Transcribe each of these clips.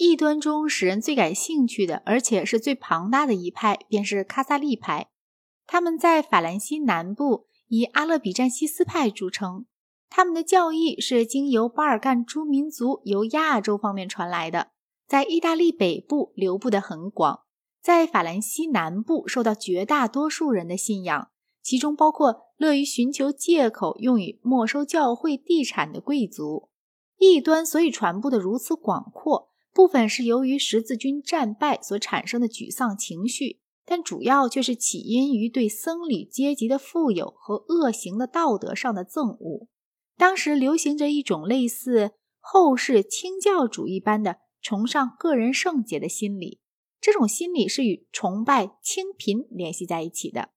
异端中使人最感兴趣的，而且是最庞大的一派，便是卡萨利派。他们在法兰西南部以阿勒比占西斯派著称。他们的教义是经由巴尔干诸民族由亚洲方面传来的，在意大利北部流布的很广，在法兰西南部受到绝大多数人的信仰，其中包括乐于寻求借口用于没收教会地产的贵族。异端所以传播的如此广阔，部分是由于十字军战败所产生的沮丧情绪。但主要却是起因于对僧侣阶级的富有和恶行的道德上的憎恶。当时流行着一种类似后世清教主一般的崇尚个人圣洁的心理，这种心理是与崇拜清贫联系在一起的。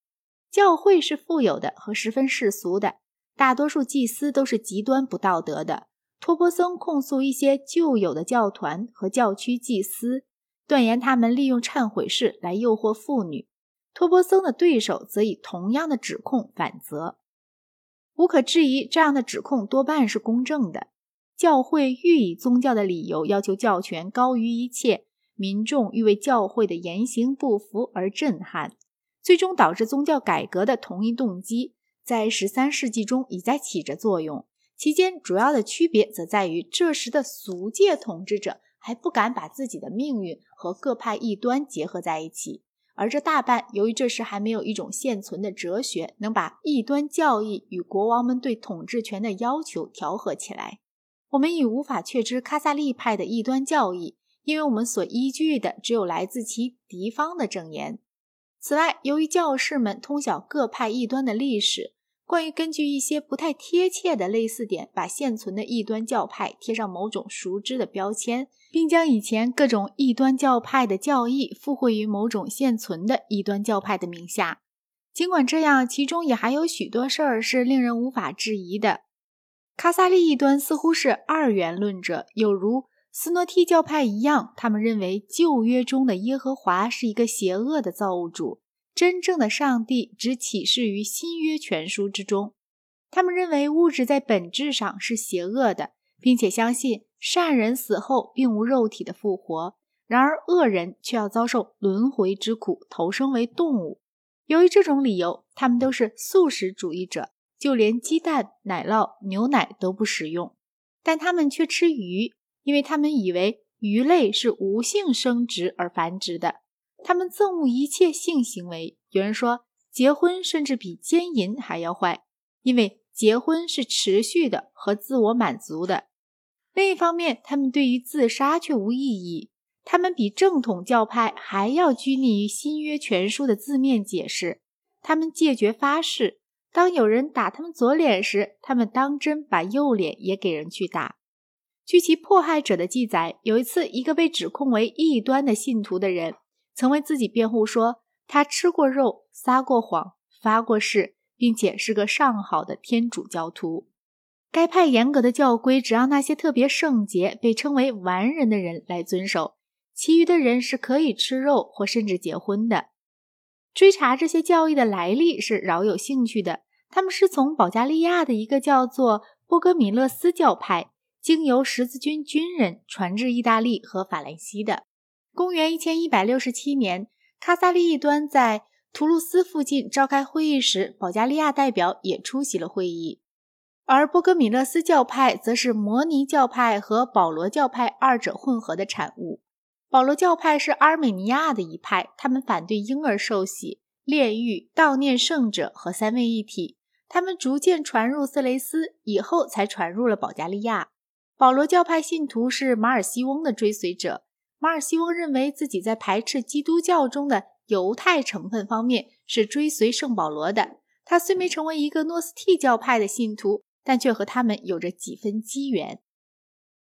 教会是富有的和十分世俗的，大多数祭司都是极端不道德的。托钵僧控诉一些旧有的教团和教区祭司。断言他们利用忏悔式来诱惑妇女，托钵僧的对手则以同样的指控反责。无可置疑，这样的指控多半是公正的。教会欲以宗教的理由要求教权高于一切，民众欲为教会的言行不服而震撼，最终导致宗教改革的同一动机，在十三世纪中已在起着作用。其间主要的区别则在于，这时的俗界统治者。还不敢把自己的命运和各派异端结合在一起，而这大半由于这时还没有一种现存的哲学能把异端教义与国王们对统治权的要求调和起来。我们已无法确知卡萨利派的异端教义，因为我们所依据的只有来自其敌方的证言。此外，由于教士们通晓各派异端的历史。关于根据一些不太贴切的类似点，把现存的异端教派贴上某种熟知的标签，并将以前各种异端教派的教义附会于某种现存的异端教派的名下。尽管这样，其中也还有许多事儿是令人无法质疑的。卡萨利异端似乎是二元论者，有如斯诺蒂教派一样，他们认为旧约中的耶和华是一个邪恶的造物主。真正的上帝只启示于新约全书之中。他们认为物质在本质上是邪恶的，并且相信善人死后并无肉体的复活，然而恶人却要遭受轮回之苦，投生为动物。由于这种理由，他们都是素食主义者，就连鸡蛋、奶酪、牛奶都不食用。但他们却吃鱼，因为他们以为鱼类是无性生殖而繁殖的。他们憎恶一切性行为。有人说，结婚甚至比奸淫还要坏，因为结婚是持续的和自我满足的。另一方面，他们对于自杀却无异议。他们比正统教派还要拘泥于新约全书的字面解释。他们戒绝发誓，当有人打他们左脸时，他们当真把右脸也给人去打。据其迫害者的记载，有一次，一个被指控为异端的信徒的人。曾为自己辩护说，他吃过肉，撒过谎，发过誓，并且是个上好的天主教徒。该派严格的教规只让那些特别圣洁、被称为完人的人来遵守，其余的人是可以吃肉或甚至结婚的。追查这些教义的来历是饶有兴趣的。他们是从保加利亚的一个叫做波格米勒斯教派，经由十字军军人传至意大利和法兰西的。公元一千一百六十七年，卡萨利一端在图卢斯附近召开会议时，保加利亚代表也出席了会议。而波格米勒斯教派则是摩尼教派和保罗教派二者混合的产物。保罗教派是阿尔美尼亚的一派，他们反对婴儿受洗、炼狱、悼念圣者和三位一体。他们逐渐传入色雷斯，以后才传入了保加利亚。保罗教派信徒是马尔西翁的追随者。马尔西翁认为自己在排斥基督教中的犹太成分方面是追随圣保罗的。他虽没成为一个诺斯替教派的信徒，但却和他们有着几分机缘。